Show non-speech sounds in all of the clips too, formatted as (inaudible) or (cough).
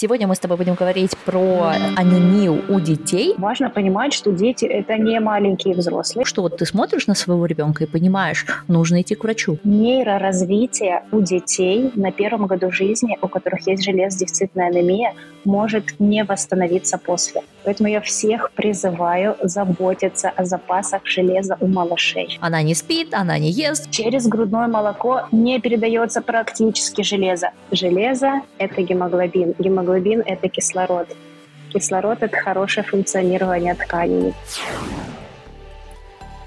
Сегодня мы с тобой будем говорить про анемию у детей. Важно понимать, что дети – это не маленькие взрослые. Что вот ты смотришь на своего ребенка и понимаешь, нужно идти к врачу. Нейроразвитие у детей на первом году жизни, у которых есть железодефицитная анемия, может не восстановиться после. Поэтому я всех призываю заботиться о запасах железа у малышей. Она не спит, она не ест. Через грудное молоко не передается практически железо. Железо – это гемоглобин. Гемоглобин – это кислород. Кислород – это хорошее функционирование тканей.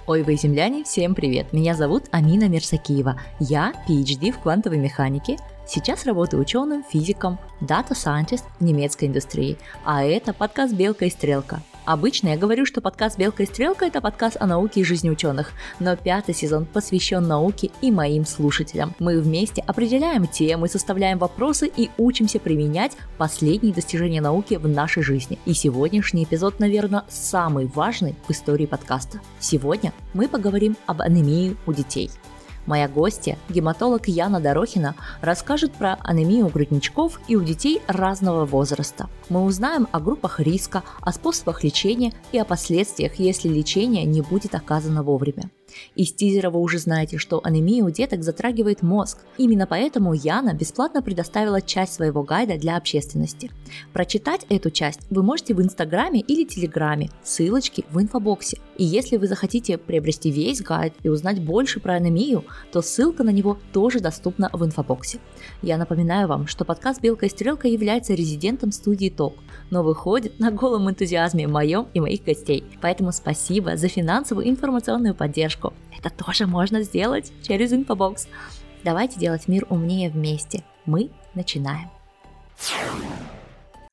Ой, вы земляне, всем привет! Меня зовут Амина Мерсакиева. Я PhD в квантовой механике, Сейчас работаю ученым, физиком, data scientist в немецкой индустрии, а это подкаст «Белка и стрелка». Обычно я говорю, что подкаст «Белка и стрелка» — это подкаст о науке и жизни ученых, но пятый сезон посвящен науке и моим слушателям. Мы вместе определяем темы, составляем вопросы и учимся применять последние достижения науки в нашей жизни. И сегодняшний эпизод, наверное, самый важный в истории подкаста. Сегодня мы поговорим об анемии у детей – Моя гостья, гематолог Яна Дорохина, расскажет про анемию у грудничков и у детей разного возраста. Мы узнаем о группах риска, о способах лечения и о последствиях, если лечение не будет оказано вовремя. Из тизера вы уже знаете, что анемия у деток затрагивает мозг. Именно поэтому Яна бесплатно предоставила часть своего гайда для общественности. Прочитать эту часть вы можете в Инстаграме или Телеграме, ссылочки в инфобоксе. И если вы захотите приобрести весь гайд и узнать больше про анемию, то ссылка на него тоже доступна в инфобоксе. Я напоминаю вам, что подкаст «Белка и стрелка» является резидентом студии ТОК, но выходит на голом энтузиазме моем и моих гостей. Поэтому спасибо за финансовую информационную поддержку. Это тоже можно сделать через инфобокс. Давайте делать мир умнее вместе. Мы начинаем.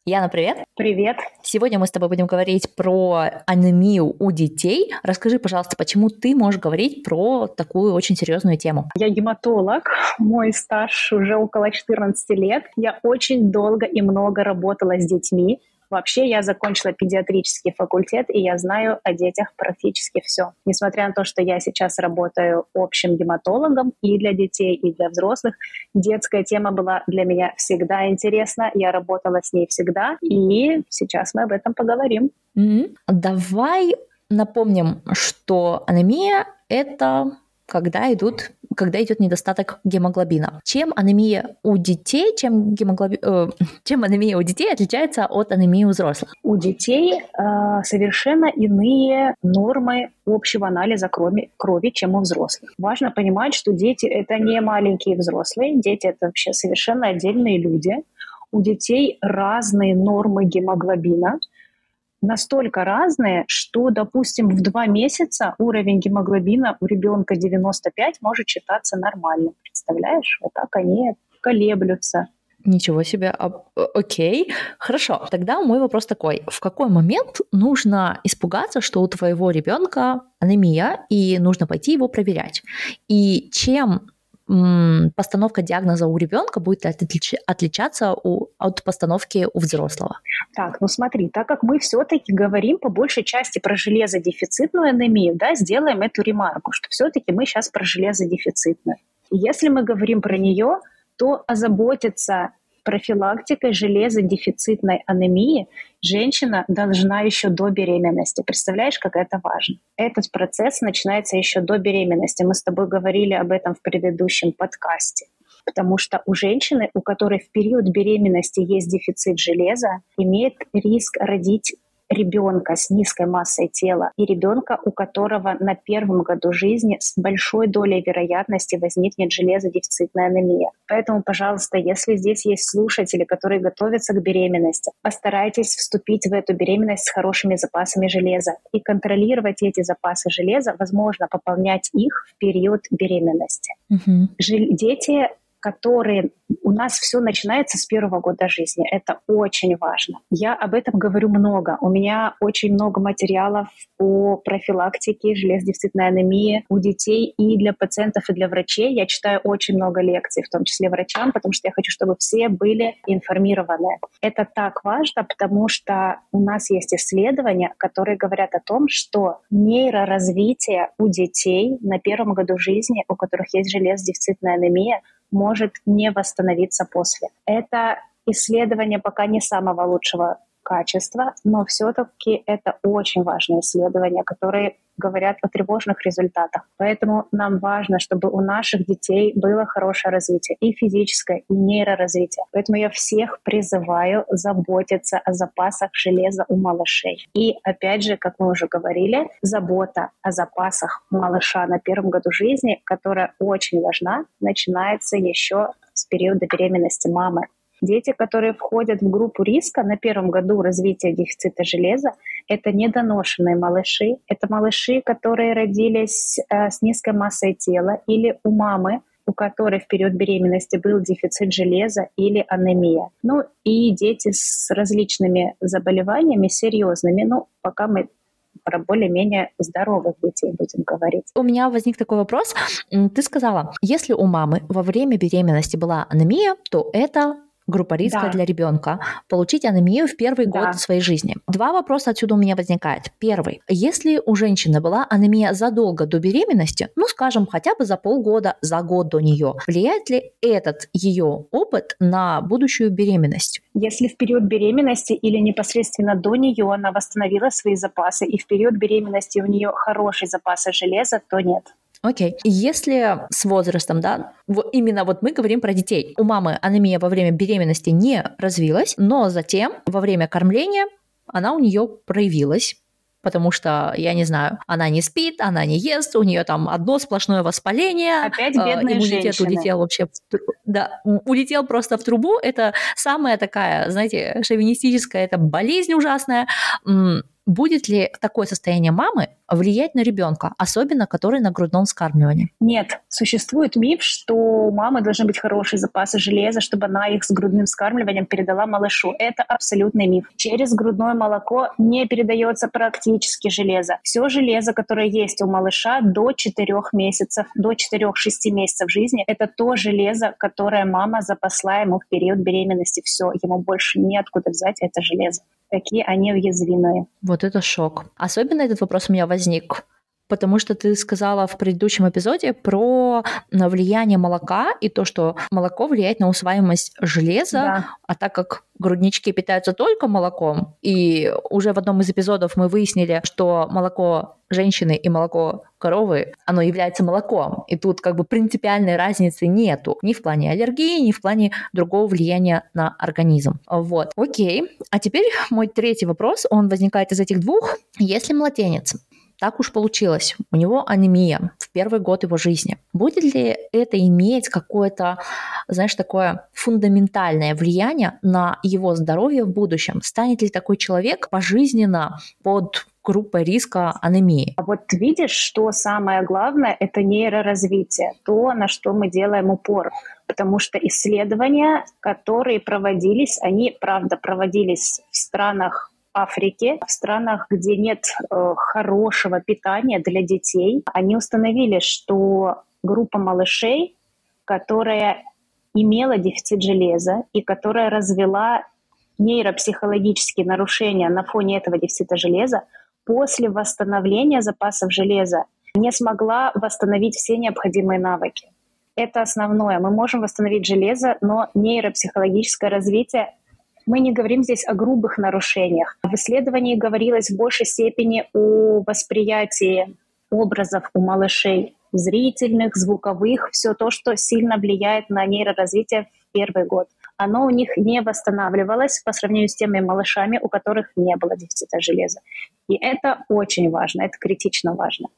Яна, привет. Привет. Сегодня мы с тобой будем говорить про анемию у детей. Расскажи, пожалуйста, почему ты можешь говорить про такую очень серьезную тему? Я гематолог, мой стаж уже около 14 лет. Я очень долго и много работала с детьми. Вообще я закончила педиатрический факультет, и я знаю о детях практически все. Несмотря на то, что я сейчас работаю общим гематологом и для детей, и для взрослых, детская тема была для меня всегда интересна. Я работала с ней всегда, и сейчас мы об этом поговорим. Mm-hmm. Давай напомним, что анемия – это когда идут когда идет недостаток гемоглобина. Чем анемия у детей, чем, гемоглоби... э, (laughs) чем анемия у детей отличается от анемии у взрослых? У детей э, совершенно иные нормы общего анализа крови, крови, чем у взрослых. Важно понимать, что дети это не маленькие взрослые, дети это вообще совершенно отдельные люди. У детей разные нормы гемоглобина, настолько разные, что, допустим, в два месяца уровень гемоглобина у ребенка 95 может считаться нормальным. Представляешь? Вот так они колеблются. Ничего себе, а, окей, хорошо. Тогда мой вопрос такой: в какой момент нужно испугаться, что у твоего ребенка анемия и нужно пойти его проверять? И чем постановка диагноза у ребенка будет отлич, отличаться у, от постановки у взрослого? Так, ну смотри, так как мы все-таки говорим по большей части про железодефицитную анемию, да, сделаем эту ремарку, что все-таки мы сейчас про железодефицитную. Если мы говорим про нее, то озаботиться профилактикой железодефицитной анемии женщина должна еще до беременности. Представляешь, как это важно? Этот процесс начинается еще до беременности. Мы с тобой говорили об этом в предыдущем подкасте потому что у женщины, у которой в период беременности есть дефицит железа, имеет риск родить ребенка с низкой массой тела и ребенка, у которого на первом году жизни с большой долей вероятности возникнет железодефицитная анемия. Поэтому, пожалуйста, если здесь есть слушатели, которые готовятся к беременности, постарайтесь вступить в эту беременность с хорошими запасами железа и контролировать эти запасы железа, возможно, пополнять их в период беременности. Угу. Дети которые у нас все начинается с первого года жизни. Это очень важно. Я об этом говорю много. У меня очень много материалов по профилактике железодефицитной анемии у детей и для пациентов, и для врачей. Я читаю очень много лекций, в том числе врачам, потому что я хочу, чтобы все были информированы. Это так важно, потому что у нас есть исследования, которые говорят о том, что нейроразвитие у детей на первом году жизни, у которых есть железодефицитная анемия, может не восстановиться после. Это исследование пока не самого лучшего качества, но все-таки это очень важные исследования, которые говорят о тревожных результатах. Поэтому нам важно, чтобы у наших детей было хорошее развитие и физическое, и нейроразвитие. Поэтому я всех призываю заботиться о запасах железа у малышей. И опять же, как мы уже говорили, забота о запасах малыша на первом году жизни, которая очень важна, начинается еще с периода беременности мамы. Дети, которые входят в группу риска на первом году развития дефицита железа, это недоношенные малыши, это малыши, которые родились э, с низкой массой тела или у мамы, у которой в период беременности был дефицит железа или анемия. Ну и дети с различными заболеваниями серьезными. Ну, пока мы про более-менее здоровых детей будем говорить. У меня возник такой вопрос. Ты сказала, если у мамы во время беременности была анемия, то это группа риска да. для ребенка, получить анемию в первый да. год своей жизни. Два вопроса отсюда у меня возникает. Первый. Если у женщины была анемия задолго до беременности, ну, скажем, хотя бы за полгода, за год до нее, влияет ли этот ее опыт на будущую беременность? Если в период беременности или непосредственно до нее она восстановила свои запасы, и в период беременности у нее хорошие запасы железа, то нет. Окей. Если с возрастом, да, именно вот мы говорим про детей. У мамы анемия во время беременности не развилась, но затем во время кормления она у нее проявилась потому что, я не знаю, она не спит, она не ест, у нее там одно сплошное воспаление. Опять э, бедные иммунитет женщины. улетел вообще, в, да, улетел просто в трубу. Это самая такая, знаете, шовинистическая, это болезнь ужасная будет ли такое состояние мамы влиять на ребенка, особенно который на грудном вскармливании? Нет. Существует миф, что у мамы должны быть хорошие запасы железа, чтобы она их с грудным вскармливанием передала малышу. Это абсолютный миф. Через грудное молоко не передается практически железо. Все железо, которое есть у малыша до 4 месяцев, до 4-6 месяцев жизни, это то железо, которое мама запасла ему в период беременности. Все, ему больше неоткуда взять это железо. Какие они уязвимые. Вот это шок. Особенно этот вопрос у меня возник потому что ты сказала в предыдущем эпизоде про влияние молока и то, что молоко влияет на усваиваемость железа, да. а так как груднички питаются только молоком, и уже в одном из эпизодов мы выяснили, что молоко женщины и молоко коровы, оно является молоком. И тут как бы принципиальной разницы нету ни в плане аллергии, ни в плане другого влияния на организм. Вот, окей. А теперь мой третий вопрос, он возникает из этих двух. Если младенец так уж получилось, у него анемия в первый год его жизни. Будет ли это иметь какое-то, знаешь, такое фундаментальное влияние на его здоровье в будущем? Станет ли такой человек пожизненно под группой риска анемии. А вот видишь, что самое главное – это нейроразвитие, то, на что мы делаем упор. Потому что исследования, которые проводились, они, правда, проводились в странах Африке, в странах, где нет э, хорошего питания для детей, они установили, что группа малышей, которая имела дефицит железа и которая развела нейропсихологические нарушения на фоне этого дефицита железа, после восстановления запасов железа не смогла восстановить все необходимые навыки. Это основное. Мы можем восстановить железо, но нейропсихологическое развитие мы не говорим здесь о грубых нарушениях. В исследовании говорилось в большей степени о восприятии образов у малышей, зрительных, звуковых, все то, что сильно влияет на нейроразвитие в первый год оно у них не восстанавливалось по сравнению с теми малышами, у которых не было дефицита железа. И это очень важно, это критично важно.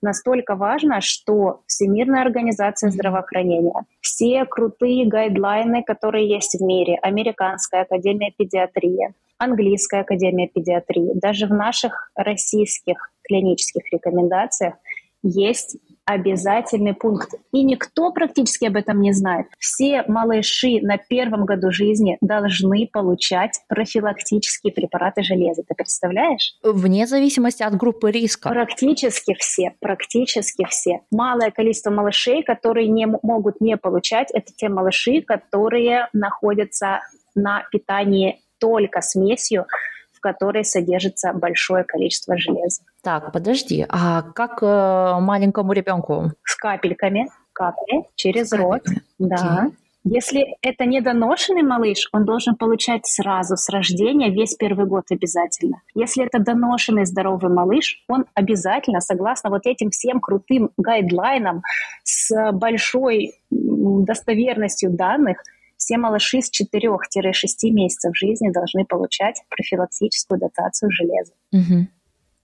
Настолько важно, что Всемирная организация здравоохранения, все крутые гайдлайны, которые есть в мире, Американская академия педиатрии, Английская академия педиатрии, даже в наших российских клинических рекомендациях есть обязательный пункт. И никто практически об этом не знает. Все малыши на первом году жизни должны получать профилактические препараты железа. Ты представляешь? Вне зависимости от группы риска. Практически все, практически все. Малое количество малышей, которые не могут не получать, это те малыши, которые находятся на питании только смесью, в которой содержится большое количество железа. Так, подожди, а как э, маленькому ребенку? С капельками, капли через С рот, да. Если это недоношенный малыш, он должен получать сразу с рождения весь первый год обязательно. Если это доношенный здоровый малыш, он обязательно, согласно вот этим всем крутым гайдлайнам с большой достоверностью данных, все малыши с 4-6 месяцев жизни должны получать профилактическую дотацию железа.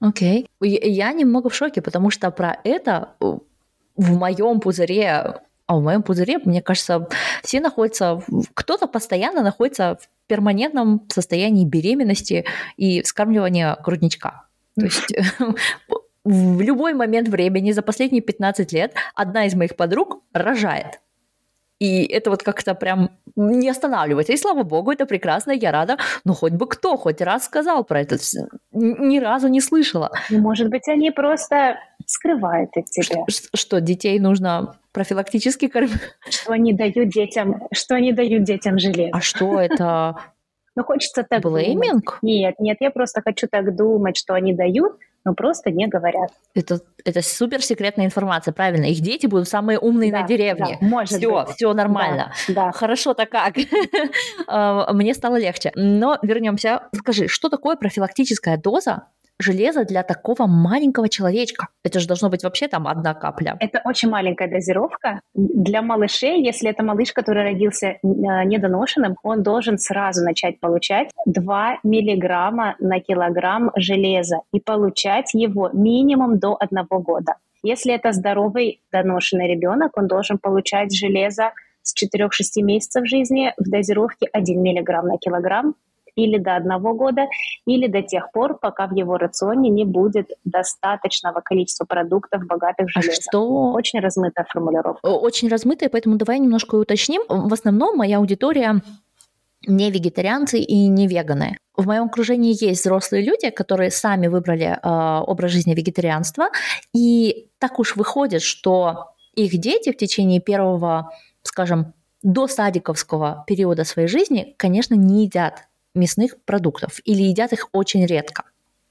Окей. Okay. Я немного в шоке, потому что про это в моем пузыре а в моем пузыре, мне кажется, все находятся, кто-то постоянно находится в перманентном состоянии беременности и вскармливания грудничка. То есть (laughs) в любой момент времени за последние 15 лет одна из моих подруг рожает. И это вот как-то прям не останавливается. И слава богу, это прекрасно, я рада. Но хоть бы кто хоть раз сказал про это. Ни разу не слышала. Ну, может быть, они просто скрывают от тебя. Что, что детей нужно профилактически кормить? Что они дают детям, что они дают детям железо. А что это? (laughs) Ну, хочется так Блейминг? Нет, нет, я просто хочу так думать, что они дают, но просто не говорят. Это, это супер секретная информация, правильно. Их дети будут самые умные да, на деревне. Да, может все, быть. все нормально. Да, да. Хорошо-то как. А, (laughs) мне стало легче. Но вернемся. Скажи, что такое профилактическая доза железа для такого маленького человечка? Это же должно быть вообще там одна капля. Это очень маленькая дозировка. Для малышей, если это малыш, который родился э, недоношенным, он должен сразу начать получать 2 миллиграмма на килограмм железа и получать его минимум до одного года. Если это здоровый доношенный ребенок, он должен получать железо с 4-6 месяцев жизни в дозировке 1 миллиграмм на килограмм или до одного года, или до тех пор, пока в его рационе не будет достаточного количества продуктов, богатых в железо. А что... Очень размытая формулировка. Очень размытая, поэтому давай немножко уточним. В основном моя аудитория не вегетарианцы и не веганы. В моем окружении есть взрослые люди, которые сами выбрали э, образ жизни вегетарианства, и так уж выходит, что их дети в течение первого, скажем, до садиковского периода своей жизни, конечно, не едят мясных продуктов или едят их очень редко.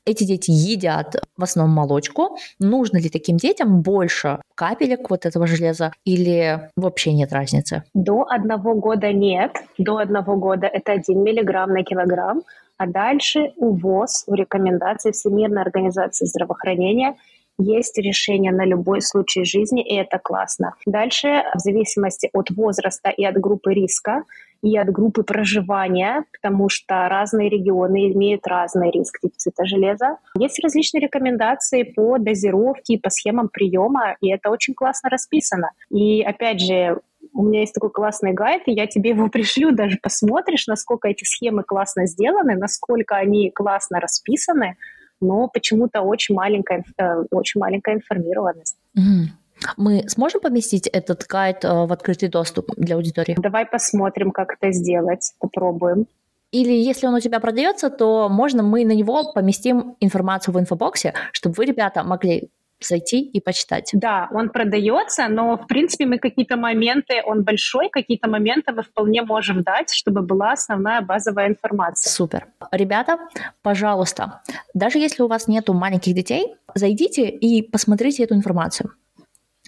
Эти дети едят в основном молочку. Нужно ли таким детям больше капелек вот этого железа или вообще нет разницы? До одного года нет. До одного года это 1 миллиграмм на килограмм. А дальше у ВОЗ, у рекомендаций Всемирной организации здравоохранения, есть решение на любой случай жизни, и это классно. Дальше, в зависимости от возраста и от группы риска, и от группы проживания, потому что разные регионы имеют разный риск дефицита железа. Есть различные рекомендации по дозировке по схемам приема, и это очень классно расписано. И опять же, у меня есть такой классный гайд, и я тебе его (laughs) пришлю, даже посмотришь, насколько эти схемы классно сделаны, насколько они классно расписаны, но почему-то очень маленькая, э, очень маленькая информированность. Mm. Мы сможем поместить этот гайд э, в открытый доступ для аудитории? Давай посмотрим, как это сделать, попробуем. Или если он у тебя продается, то можно мы на него поместим информацию в инфобоксе, чтобы вы, ребята, могли зайти и почитать. Да, он продается, но, в принципе, мы какие-то моменты, он большой, какие-то моменты мы вполне можем дать, чтобы была основная базовая информация. Супер. Ребята, пожалуйста, даже если у вас нету маленьких детей, зайдите и посмотрите эту информацию.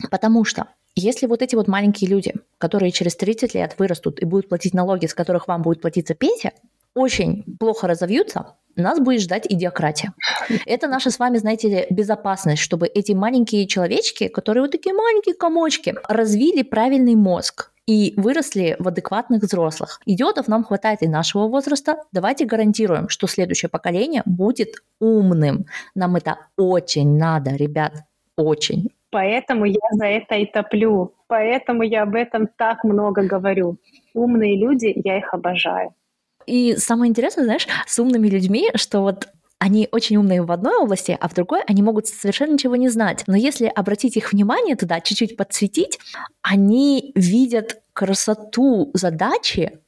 Потому что если вот эти вот маленькие люди, которые через 30 лет вырастут и будут платить налоги, с которых вам будет платиться пенсия, очень плохо разовьются, нас будет ждать идиократия. Это наша с вами, знаете безопасность, чтобы эти маленькие человечки, которые вот такие маленькие комочки, развили правильный мозг, и выросли в адекватных взрослых. Идиотов нам хватает и нашего возраста. Давайте гарантируем, что следующее поколение будет умным. Нам это очень надо, ребят, очень. Поэтому я за это и топлю. Поэтому я об этом так много говорю. Умные люди, я их обожаю. И самое интересное, знаешь, с умными людьми, что вот они очень умные в одной области, а в другой они могут совершенно ничего не знать. Но если обратить их внимание туда, чуть-чуть подсветить, они видят красоту задачи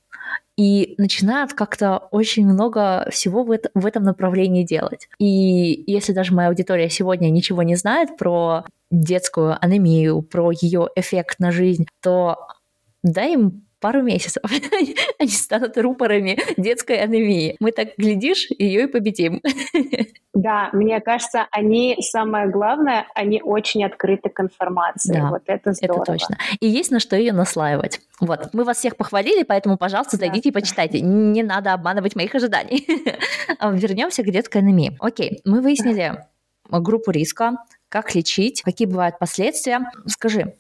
и начинают как-то очень много всего в, это, в этом направлении делать. И если даже моя аудитория сегодня ничего не знает про детскую анемию, про ее эффект на жизнь, то дай им пару месяцев (laughs) они станут рупорами детской анемии. Мы так, глядишь, ее и победим. (laughs) Да, мне кажется, они, самое главное, они очень открыты к информации. Да, вот это здорово. Это точно. И есть на что ее наслаивать. Вот, мы вас всех похвалили, поэтому, пожалуйста, зайдите да. и почитайте. Не надо обманывать моих ожиданий. (laughs) Вернемся к детской анемии. Окей, мы выяснили группу риска, как лечить, какие бывают последствия. Скажи,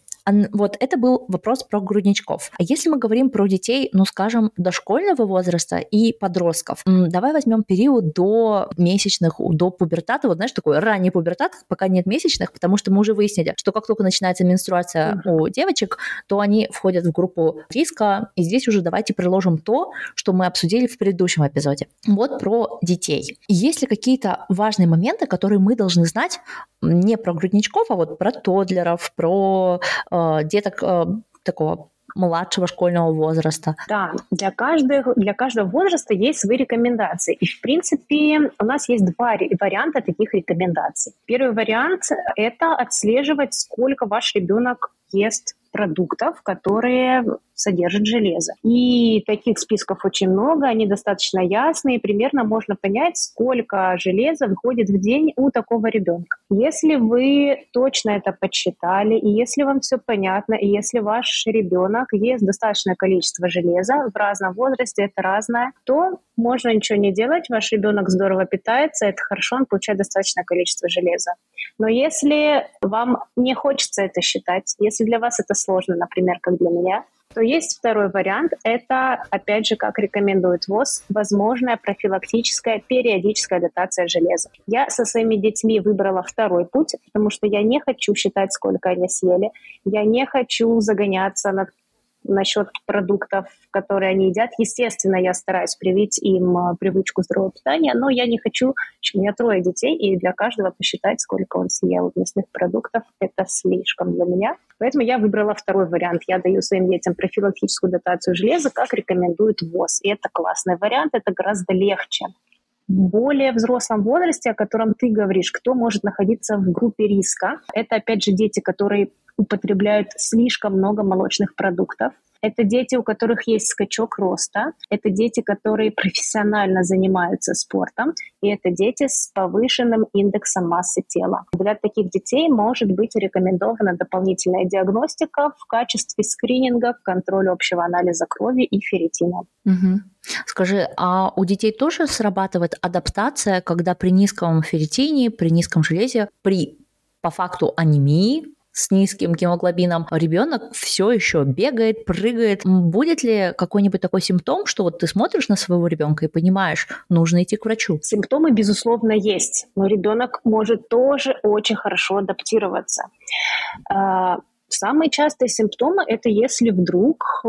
вот это был вопрос про грудничков. А если мы говорим про детей, ну, скажем, дошкольного возраста и подростков, давай возьмем период до месячных, до пубертата, вот знаешь, такой ранний пубертат, пока нет месячных, потому что мы уже выяснили, что как только начинается менструация mm-hmm. у девочек, то они входят в группу риска, и здесь уже давайте приложим то, что мы обсудили в предыдущем эпизоде. Вот про детей. Есть ли какие-то важные моменты, которые мы должны знать не про грудничков, а вот про тодлеров, про э, деток э, такого младшего школьного возраста. Да, для, каждого, для каждого возраста есть свои рекомендации. И, в принципе, у нас есть два варианта таких рекомендаций. Первый вариант – это отслеживать, сколько ваш ребенок ест продуктов, которые содержат железо. И таких списков очень много, они достаточно ясные, примерно можно понять, сколько железа выходит в день у такого ребенка. Если вы точно это подсчитали, и если вам все понятно, и если ваш ребенок ест достаточное количество железа в разном возрасте, это разное, то можно ничего не делать, ваш ребенок здорово питается, это хорошо, он получает достаточное количество железа. Но если вам не хочется это считать, если для вас это сложно, например, как для меня, то есть второй вариант. Это, опять же, как рекомендует ВОЗ, возможная профилактическая периодическая дотация железа. Я со своими детьми выбрала второй путь, потому что я не хочу считать, сколько они съели. Я не хочу загоняться на насчет продуктов, которые они едят. Естественно, я стараюсь привить им э, привычку здорового питания, но я не хочу, у меня трое детей, и для каждого посчитать, сколько он съел мясных продуктов, это слишком для меня. Поэтому я выбрала второй вариант. Я даю своим детям профилактическую дотацию железа, как рекомендует ВОЗ. И это классный вариант, это гораздо легче. Более взрослом возрасте, о котором ты говоришь, кто может находиться в группе риска, это опять же дети, которые употребляют слишком много молочных продуктов. Это дети, у которых есть скачок роста, это дети, которые профессионально занимаются спортом, и это дети с повышенным индексом массы тела. Для таких детей может быть рекомендована дополнительная диагностика в качестве скрининга к контролю общего анализа крови и ферритина. Угу. Скажи, а у детей тоже срабатывает адаптация, когда при низком ферритине, при низком железе, при по факту анемии с низким гемоглобином, ребенок все еще бегает, прыгает. Будет ли какой-нибудь такой симптом, что вот ты смотришь на своего ребенка и понимаешь, нужно идти к врачу? Симптомы, безусловно, есть, но ребенок может тоже очень хорошо адаптироваться. А, самые частые симптомы – это если вдруг э,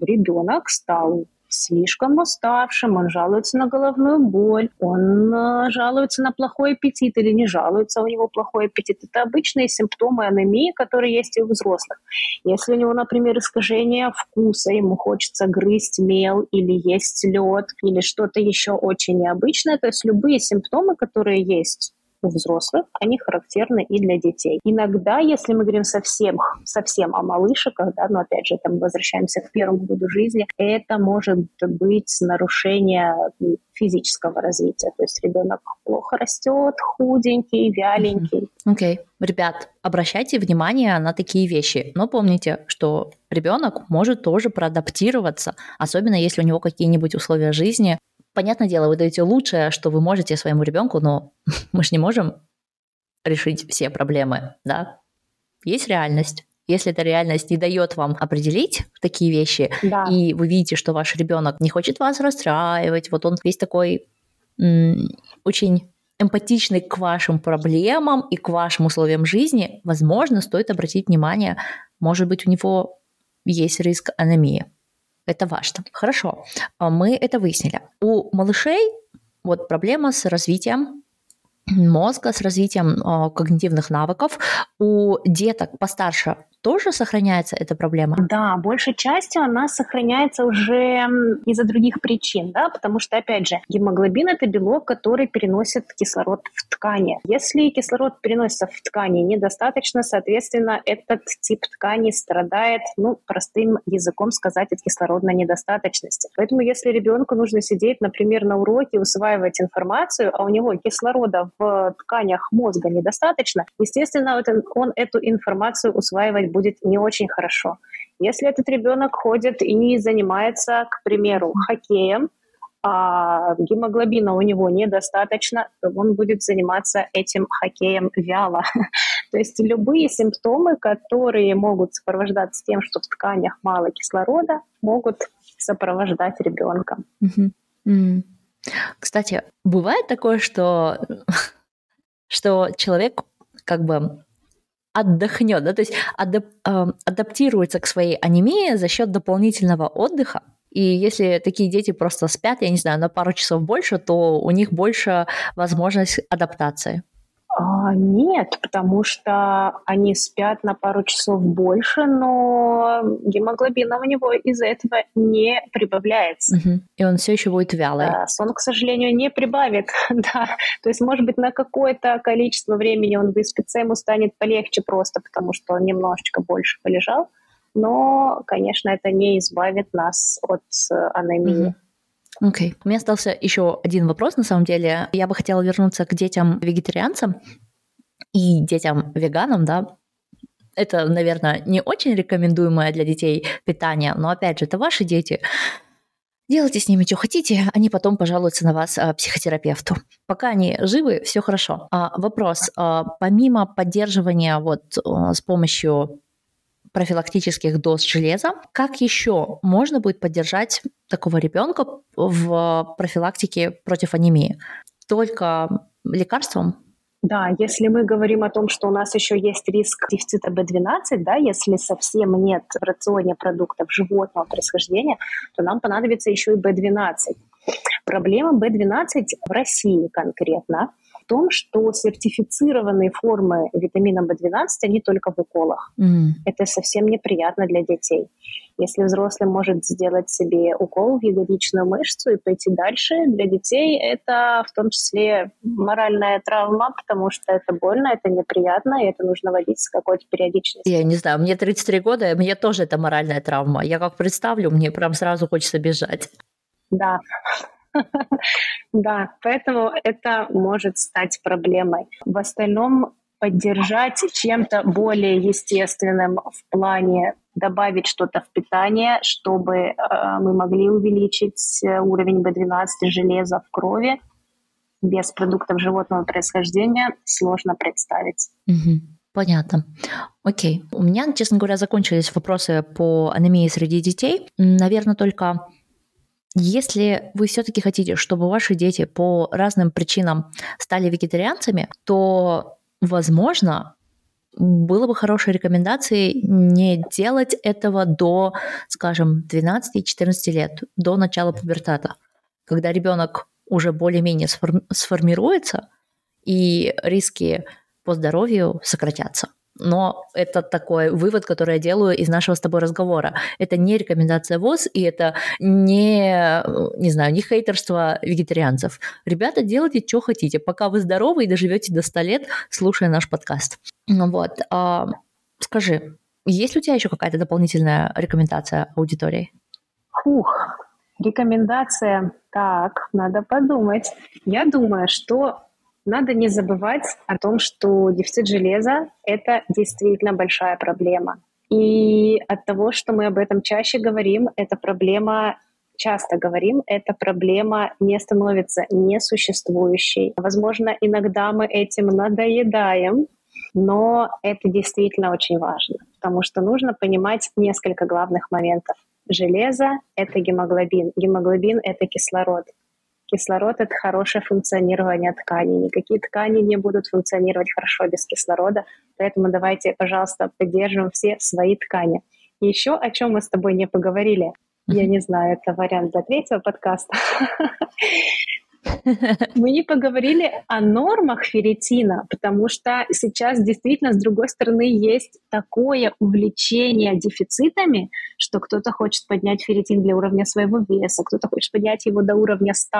ребенок стал слишком уставшим, он жалуется на головную боль, он э, жалуется на плохой аппетит или не жалуется, у него плохой аппетит. Это обычные симптомы анемии, которые есть и у взрослых. Если у него, например, искажение вкуса, ему хочется грызть мел или есть лед или что-то еще очень необычное, то есть любые симптомы, которые есть у взрослых, они характерны и для детей. Иногда, если мы говорим совсем, совсем о малышиках, да, но опять же, там возвращаемся к первому году жизни, это может быть нарушение физического развития. То есть ребенок плохо растет, худенький, вяленький. Окей. Okay. Ребят, обращайте внимание на такие вещи. Но помните, что ребенок может тоже проадаптироваться, особенно если у него какие-нибудь условия жизни понятное дело, вы даете лучшее, что вы можете своему ребенку, но (laughs) мы же не можем решить все проблемы, да? Есть реальность. Если эта реальность не дает вам определить такие вещи, да. и вы видите, что ваш ребенок не хочет вас расстраивать, вот он весь такой очень эмпатичный к вашим проблемам и к вашим условиям жизни, возможно, стоит обратить внимание, может быть, у него есть риск анемии. Это важно. Хорошо, а мы это выяснили. У малышей вот проблема с развитием мозга, с развитием э, когнитивных навыков. У деток постарше тоже сохраняется эта проблема? Да, большей частью она сохраняется уже из-за других причин, да, потому что, опять же, гемоглобин – это белок, который переносит кислород в ткани. Если кислород переносится в ткани недостаточно, соответственно, этот тип ткани страдает, ну, простым языком сказать, от кислородной недостаточности. Поэтому, если ребенку нужно сидеть, например, на уроке, усваивать информацию, а у него кислорода в тканях мозга недостаточно, естественно, он эту информацию усваивать будет не очень хорошо. Если этот ребенок ходит и занимается, к примеру, хоккеем, а гемоглобина у него недостаточно, то он будет заниматься этим хоккеем вяло. (laughs) то есть любые симптомы, которые могут сопровождаться тем, что в тканях мало кислорода, могут сопровождать ребенка. Кстати, бывает такое, что, (laughs) что человек как бы отдохнет, да, то есть адап, э, адаптируется к своей анемии за счет дополнительного отдыха, и если такие дети просто спят, я не знаю, на пару часов больше, то у них больше возможность адаптации. А, нет, потому что они спят на пару часов больше, но гемоглобина у него из-за этого не прибавляется. Угу. И он все еще будет вялый. Да, сон, к сожалению, не прибавит. (laughs) да. То есть, может быть, на какое-то количество времени он выспится, ему станет полегче просто, потому что он немножечко больше полежал но, конечно, это не избавит нас от э, анемии. Окей. Okay. У меня остался еще один вопрос, на самом деле. Я бы хотела вернуться к детям-вегетарианцам и детям-веганам, да, это, наверное, не очень рекомендуемое для детей питание, но, опять же, это ваши дети. Делайте с ними, что хотите, они потом пожалуются на вас а, психотерапевту. Пока они живы, все хорошо. А, вопрос. А, помимо поддерживания вот а, с помощью профилактических доз железа. Как еще можно будет поддержать такого ребенка в профилактике против анемии? Только лекарством? Да, если мы говорим о том, что у нас еще есть риск дефицита B12, да, если совсем нет в рационе продуктов животного происхождения, то нам понадобится еще и B12. Проблема B12 в России конкретно том, что сертифицированные формы витамина В12, они только в уколах. Mm. Это совсем неприятно для детей. Если взрослый может сделать себе укол в ягодичную мышцу и пойти дальше, для детей это в том числе моральная травма, потому что это больно, это неприятно, и это нужно водить с какой-то периодичностью. Я не знаю, мне 33 года, и мне тоже это моральная травма. Я как представлю, мне прям сразу хочется бежать. Да, (laughs) да, поэтому это может стать проблемой. В остальном поддержать чем-то более естественным в плане добавить что-то в питание, чтобы э, мы могли увеличить э, уровень B12 железа в крови без продуктов животного происхождения сложно представить. Угу. Понятно. Окей. У меня, честно говоря, закончились вопросы по анемии среди детей. Наверное, только если вы все-таки хотите, чтобы ваши дети по разным причинам стали вегетарианцами, то, возможно, было бы хорошей рекомендацией не делать этого до, скажем, 12-14 лет, до начала пубертата, когда ребенок уже более-менее сформируется и риски по здоровью сократятся но это такой вывод, который я делаю из нашего с тобой разговора. Это не рекомендация ВОЗ, и это не, не знаю, не хейтерство вегетарианцев. Ребята, делайте, что хотите, пока вы здоровы и доживете до 100 лет, слушая наш подкаст. Вот. А, скажи, есть ли у тебя еще какая-то дополнительная рекомендация аудитории? Фух, рекомендация. Так, надо подумать. Я думаю, что надо не забывать о том, что дефицит железа – это действительно большая проблема. И от того, что мы об этом чаще говорим, эта проблема часто говорим, эта проблема не становится несуществующей. Возможно, иногда мы этим надоедаем, но это действительно очень важно, потому что нужно понимать несколько главных моментов. Железо — это гемоглобин, гемоглобин — это кислород. Кислород — это хорошее функционирование тканей. Никакие ткани не будут функционировать хорошо без кислорода, поэтому давайте, пожалуйста, поддержим все свои ткани. И еще о чем мы с тобой не поговорили. Я не знаю, это вариант для третьего подкаста. (laughs) Мы не поговорили о нормах ферритина, потому что сейчас действительно, с другой стороны, есть такое увлечение дефицитами, что кто-то хочет поднять ферритин для уровня своего веса, кто-то хочет поднять его до уровня 100.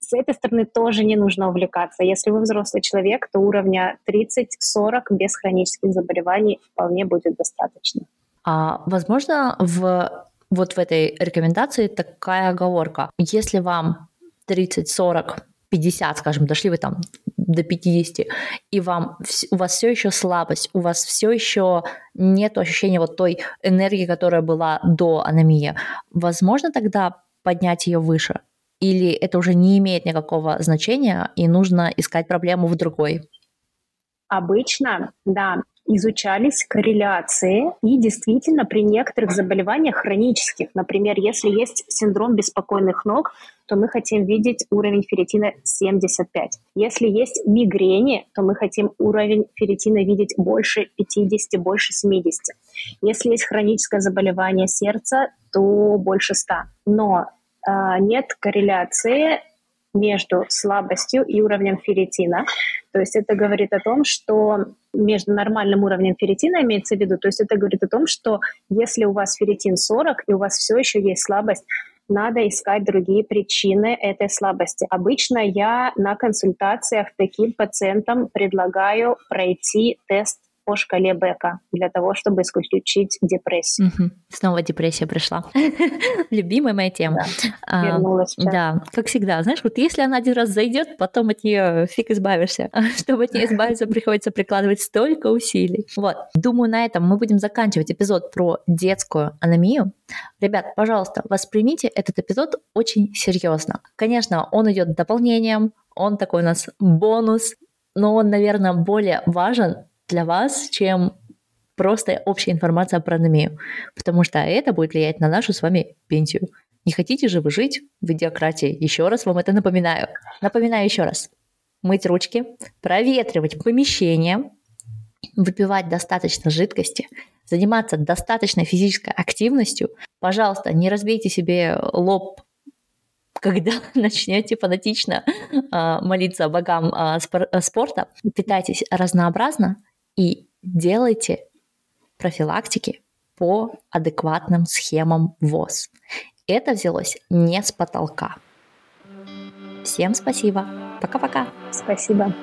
С этой стороны тоже не нужно увлекаться. Если вы взрослый человек, то уровня 30-40 без хронических заболеваний вполне будет достаточно. А, возможно, в вот в этой рекомендации такая оговорка. Если вам 30, 40, 50, скажем, дошли вы там до 50, и вам, у вас все еще слабость, у вас все еще нет ощущения вот той энергии, которая была до анемии, возможно тогда поднять ее выше? Или это уже не имеет никакого значения, и нужно искать проблему в другой? Обычно, да, изучались корреляции, и действительно при некоторых заболеваниях хронических, например, если есть синдром беспокойных ног, то мы хотим видеть уровень ферритина 75. Если есть мигрени, то мы хотим уровень ферритина видеть больше 50, больше 70. Если есть хроническое заболевание сердца, то больше 100. Но э, нет корреляции между слабостью и уровнем ферритина. То есть это говорит о том, что между нормальным уровнем ферритина имеется в виду, то есть это говорит о том, что если у вас ферритин 40 и у вас все еще есть слабость, надо искать другие причины этой слабости. Обычно я на консультациях таким пациентам предлагаю пройти тест по шкале Бека для того, чтобы исключить депрессию. Угу. Снова депрессия пришла. (laughs) Любимая моя тема. Да, вернулась. А, да, как всегда. Знаешь, вот если она один раз зайдет, потом от нее фиг избавишься. (laughs) Чтобы от нее избавиться, приходится прикладывать столько усилий. Вот. Думаю, на этом мы будем заканчивать эпизод про детскую анемию. Ребят, пожалуйста, воспримите этот эпизод очень серьезно. Конечно, он идет дополнением, он такой у нас бонус, но он, наверное, более важен для вас, чем просто общая информация про анемию, потому что это будет влиять на нашу с вами пенсию. Не хотите же вы жить в идиократии? Еще раз вам это напоминаю. Напоминаю еще раз. Мыть ручки, проветривать помещение, выпивать достаточно жидкости, заниматься достаточной физической активностью. Пожалуйста, не разбейте себе лоб когда (laughs) начнете фанатично э, молиться богам э, спор- спорта, питайтесь разнообразно, и делайте профилактики по адекватным схемам ВОЗ. Это взялось не с потолка. Всем спасибо. Пока-пока. Спасибо.